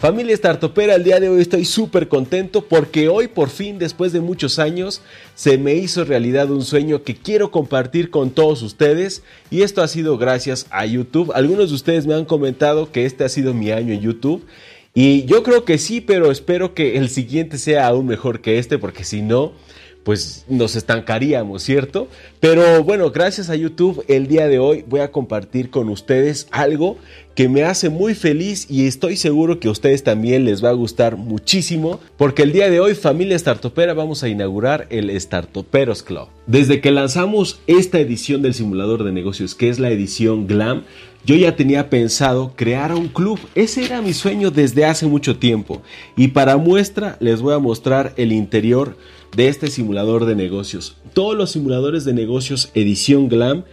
Familia Startupera, el día de hoy estoy súper contento porque hoy por fin, después de muchos años, se me hizo realidad un sueño que quiero compartir con todos ustedes y esto ha sido gracias a YouTube. Algunos de ustedes me han comentado que este ha sido mi año en YouTube y yo creo que sí, pero espero que el siguiente sea aún mejor que este porque si no pues nos estancaríamos, ¿cierto? Pero bueno, gracias a YouTube el día de hoy voy a compartir con ustedes algo que me hace muy feliz y estoy seguro que a ustedes también les va a gustar muchísimo porque el día de hoy familia Startupera vamos a inaugurar el Startuperos Club. Desde que lanzamos esta edición del simulador de negocios que es la edición Glam, yo ya tenía pensado crear un club. Ese era mi sueño desde hace mucho tiempo. Y para muestra les voy a mostrar el interior de este simulador de negocios. Todos los simuladores de negocios edición Glam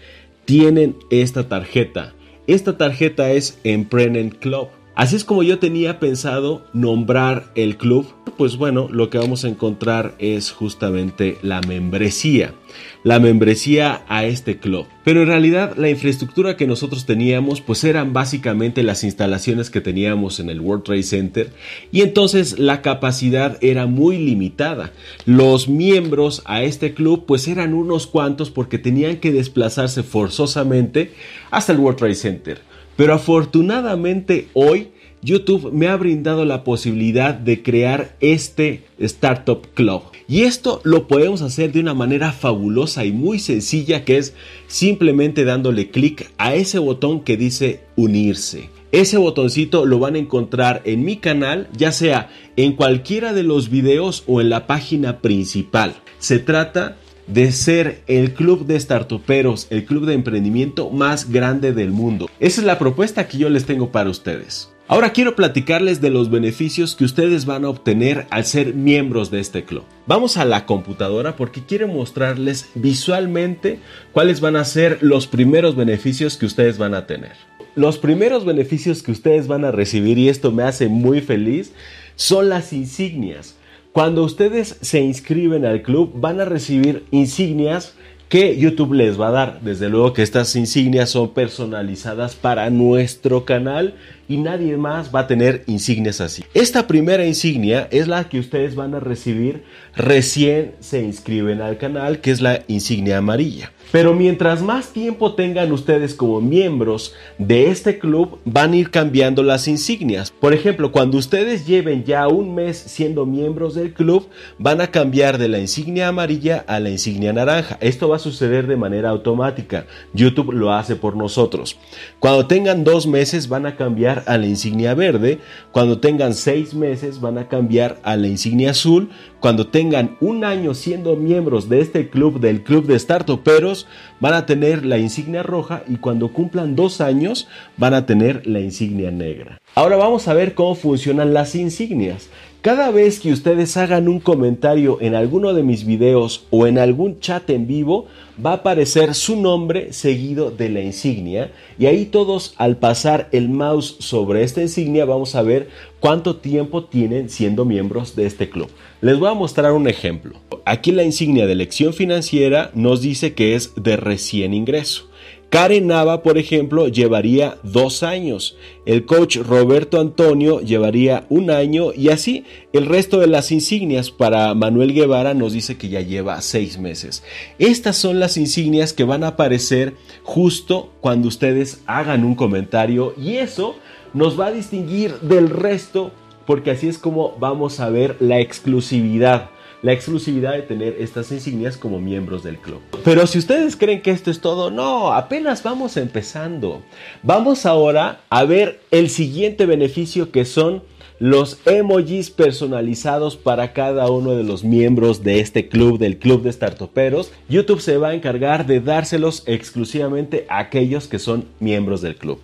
tienen esta tarjeta. Esta tarjeta es Emprenden Club. Así es como yo tenía pensado nombrar el club. Pues bueno, lo que vamos a encontrar es justamente la membresía. La membresía a este club. Pero en realidad la infraestructura que nosotros teníamos pues eran básicamente las instalaciones que teníamos en el World Trade Center y entonces la capacidad era muy limitada. Los miembros a este club pues eran unos cuantos porque tenían que desplazarse forzosamente hasta el World Trade Center. Pero afortunadamente hoy YouTube me ha brindado la posibilidad de crear este Startup Club. Y esto lo podemos hacer de una manera fabulosa y muy sencilla que es simplemente dándole clic a ese botón que dice unirse. Ese botoncito lo van a encontrar en mi canal, ya sea en cualquiera de los videos o en la página principal. Se trata de ser el club de startuperos, el club de emprendimiento más grande del mundo. Esa es la propuesta que yo les tengo para ustedes. Ahora quiero platicarles de los beneficios que ustedes van a obtener al ser miembros de este club. Vamos a la computadora porque quiero mostrarles visualmente cuáles van a ser los primeros beneficios que ustedes van a tener. Los primeros beneficios que ustedes van a recibir, y esto me hace muy feliz, son las insignias. Cuando ustedes se inscriben al club van a recibir insignias que YouTube les va a dar. Desde luego que estas insignias son personalizadas para nuestro canal y nadie más va a tener insignias así. Esta primera insignia es la que ustedes van a recibir recién se inscriben al canal, que es la insignia amarilla. Pero mientras más tiempo tengan ustedes como miembros de este club, van a ir cambiando las insignias. Por ejemplo, cuando ustedes lleven ya un mes siendo miembros del club, van a cambiar de la insignia amarilla a la insignia naranja. Esto va a suceder de manera automática. YouTube lo hace por nosotros. Cuando tengan dos meses, van a cambiar a la insignia verde. Cuando tengan seis meses, van a cambiar a la insignia azul. Cuando tengan un año siendo miembros de este club, del club de startuperos, van a tener la insignia roja y cuando cumplan dos años van a tener la insignia negra. Ahora vamos a ver cómo funcionan las insignias. Cada vez que ustedes hagan un comentario en alguno de mis videos o en algún chat en vivo, va a aparecer su nombre seguido de la insignia y ahí todos al pasar el mouse sobre esta insignia vamos a ver cuánto tiempo tienen siendo miembros de este club. Les voy a mostrar un ejemplo. Aquí la insignia de elección financiera nos dice que es de recién ingreso. Karen Nava, por ejemplo, llevaría dos años. El coach Roberto Antonio llevaría un año y así el resto de las insignias para Manuel Guevara nos dice que ya lleva seis meses. Estas son las insignias que van a aparecer justo cuando ustedes hagan un comentario y eso nos va a distinguir del resto porque así es como vamos a ver la exclusividad la exclusividad de tener estas insignias como miembros del club. Pero si ustedes creen que esto es todo, no, apenas vamos empezando. Vamos ahora a ver el siguiente beneficio que son los emojis personalizados para cada uno de los miembros de este club, del club de startuperos. YouTube se va a encargar de dárselos exclusivamente a aquellos que son miembros del club.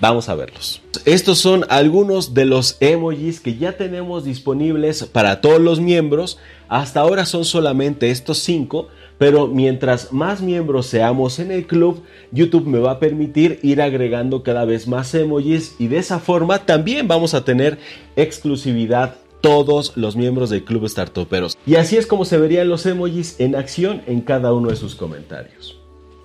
Vamos a verlos. Estos son algunos de los emojis que ya tenemos disponibles para todos los miembros. Hasta ahora son solamente estos cinco, pero mientras más miembros seamos en el club, YouTube me va a permitir ir agregando cada vez más emojis y de esa forma también vamos a tener exclusividad todos los miembros del club startuperos. Y así es como se verían los emojis en acción en cada uno de sus comentarios.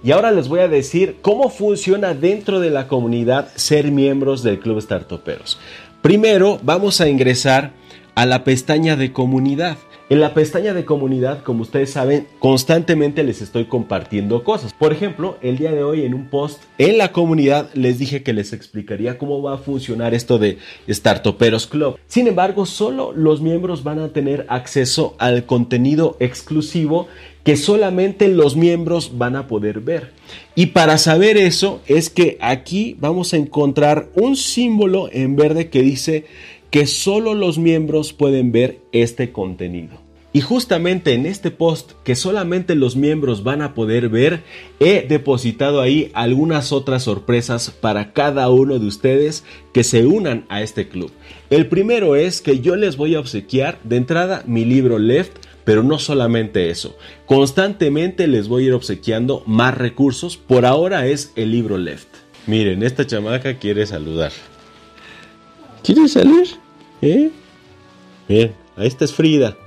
Y ahora les voy a decir cómo funciona dentro de la comunidad ser miembros del Club Startuperos. Primero vamos a ingresar a la pestaña de comunidad. En la pestaña de comunidad, como ustedes saben, constantemente les estoy compartiendo cosas. Por ejemplo, el día de hoy en un post en la comunidad les dije que les explicaría cómo va a funcionar esto de Startuperos Club. Sin embargo, solo los miembros van a tener acceso al contenido exclusivo que solamente los miembros van a poder ver. Y para saber eso es que aquí vamos a encontrar un símbolo en verde que dice que solo los miembros pueden ver este contenido. Y justamente en este post que solamente los miembros van a poder ver, he depositado ahí algunas otras sorpresas para cada uno de ustedes que se unan a este club. El primero es que yo les voy a obsequiar de entrada mi libro Left, pero no solamente eso. Constantemente les voy a ir obsequiando más recursos. Por ahora es el libro Left. Miren, esta chamaca quiere saludar. ¿Quiere salir? ¿Eh? Bien, esta es Frida,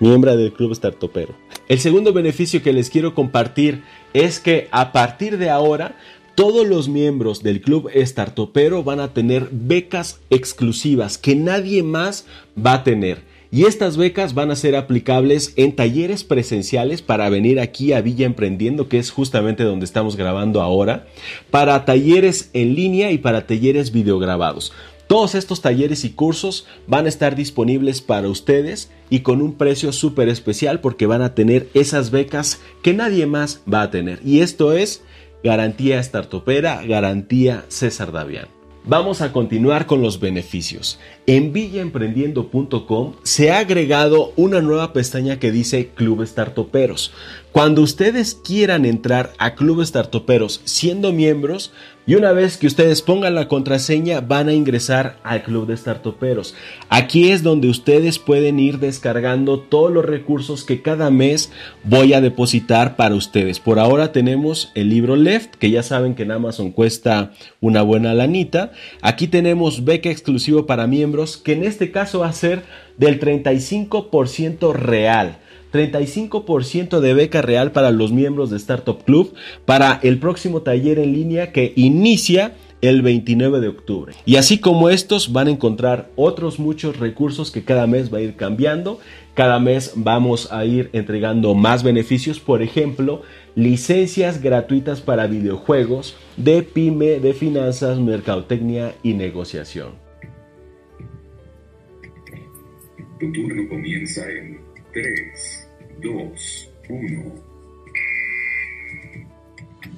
miembro del Club Startupero. El segundo beneficio que les quiero compartir es que a partir de ahora todos los miembros del Club Startupero van a tener becas exclusivas que nadie más va a tener. Y estas becas van a ser aplicables en talleres presenciales para venir aquí a Villa Emprendiendo, que es justamente donde estamos grabando ahora, para talleres en línea y para talleres videograbados. Todos estos talleres y cursos van a estar disponibles para ustedes y con un precio súper especial porque van a tener esas becas que nadie más va a tener. Y esto es garantía startupera, garantía César Davián. Vamos a continuar con los beneficios. En villaemprendiendo.com se ha agregado una nueva pestaña que dice Club Startuperos. Cuando ustedes quieran entrar a Club Startuperos siendo miembros, y una vez que ustedes pongan la contraseña, van a ingresar al Club de Startuperos. Aquí es donde ustedes pueden ir descargando todos los recursos que cada mes voy a depositar para ustedes. Por ahora tenemos el libro Left, que ya saben que en Amazon cuesta una buena lanita. Aquí tenemos beca exclusivo para miembros, que en este caso va a ser del 35% real. 35% de beca real para los miembros de Startup Club para el próximo taller en línea que inicia el 29 de octubre. Y así como estos van a encontrar otros muchos recursos que cada mes va a ir cambiando. Cada mes vamos a ir entregando más beneficios, por ejemplo, licencias gratuitas para videojuegos de pyme, de finanzas, mercadotecnia y negociación. Tu turno comienza en 3, 2, 1.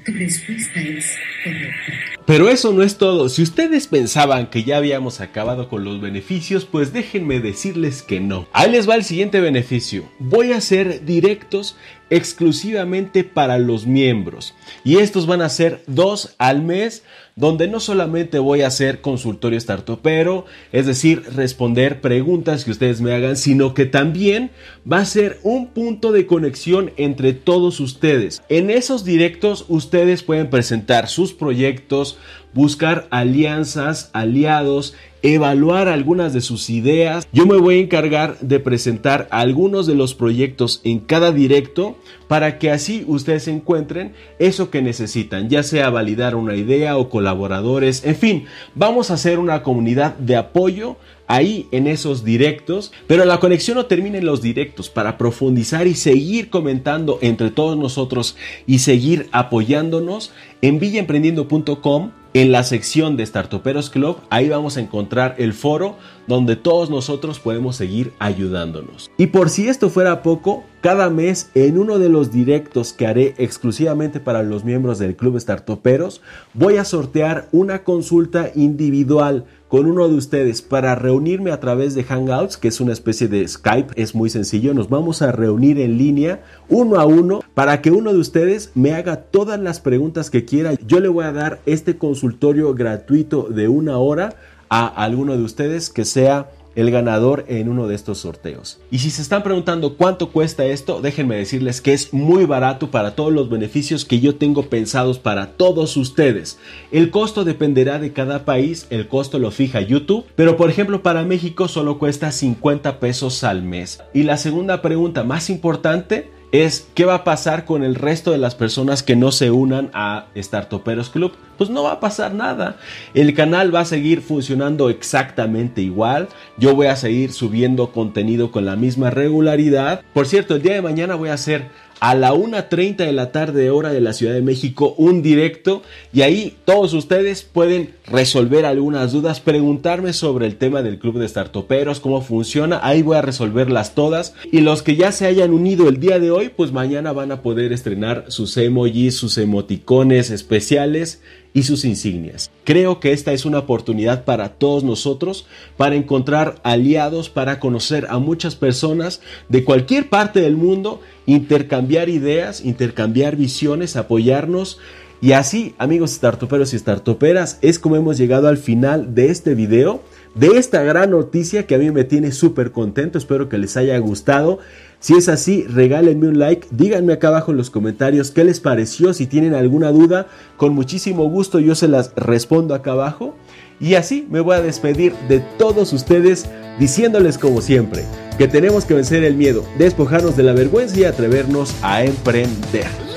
Tu respuesta es correcta. Pero eso no es todo. Si ustedes pensaban que ya habíamos acabado con los beneficios, pues déjenme decirles que no. Ahí les va el siguiente beneficio. Voy a hacer directos exclusivamente para los miembros. Y estos van a ser dos al mes donde no solamente voy a hacer consultorio startupero, es decir, responder preguntas que ustedes me hagan, sino que también va a ser un punto de conexión entre todos ustedes. En esos directos ustedes pueden presentar sus proyectos, buscar alianzas, aliados, evaluar algunas de sus ideas. Yo me voy a encargar de presentar algunos de los proyectos en cada directo para que así ustedes encuentren eso que necesitan, ya sea validar una idea o colaboradores, en fin, vamos a hacer una comunidad de apoyo ahí en esos directos, pero la conexión no termina en los directos, para profundizar y seguir comentando entre todos nosotros y seguir apoyándonos en villaemprendiendo.com en la sección de Startuperos Club, ahí vamos a encontrar el foro donde todos nosotros podemos seguir ayudándonos. Y por si esto fuera poco, cada mes en uno de los directos que haré exclusivamente para los miembros del Club Startuperos, voy a sortear una consulta individual con uno de ustedes para reunirme a través de Hangouts, que es una especie de Skype, es muy sencillo, nos vamos a reunir en línea uno a uno para que uno de ustedes me haga todas las preguntas que Yo le voy a dar este consultorio gratuito de una hora a alguno de ustedes que sea el ganador en uno de estos sorteos. Y si se están preguntando cuánto cuesta esto, déjenme decirles que es muy barato para todos los beneficios que yo tengo pensados para todos ustedes. El costo dependerá de cada país, el costo lo fija YouTube, pero por ejemplo para México solo cuesta 50 pesos al mes. Y la segunda pregunta más importante es qué va a pasar con el resto de las personas que no se unan a Startuperos Club. Pues no va a pasar nada. El canal va a seguir funcionando exactamente igual. Yo voy a seguir subiendo contenido con la misma regularidad. Por cierto, el día de mañana voy a hacer a la 1.30 de la tarde hora de la Ciudad de México un directo. Y ahí todos ustedes pueden resolver algunas dudas, preguntarme sobre el tema del club de startuperos, cómo funciona, ahí voy a resolverlas todas. Y los que ya se hayan unido el día de hoy, pues mañana van a poder estrenar sus emojis, sus emoticones especiales y sus insignias. Creo que esta es una oportunidad para todos nosotros para encontrar aliados, para conocer a muchas personas de cualquier parte del mundo, intercambiar ideas, intercambiar visiones, apoyarnos. Y así, amigos startuperos y startuperas, es como hemos llegado al final de este video, de esta gran noticia que a mí me tiene súper contento. Espero que les haya gustado. Si es así, regálenme un like, díganme acá abajo en los comentarios qué les pareció, si tienen alguna duda, con muchísimo gusto yo se las respondo acá abajo. Y así me voy a despedir de todos ustedes diciéndoles como siempre que tenemos que vencer el miedo, despojarnos de la vergüenza y atrevernos a emprender.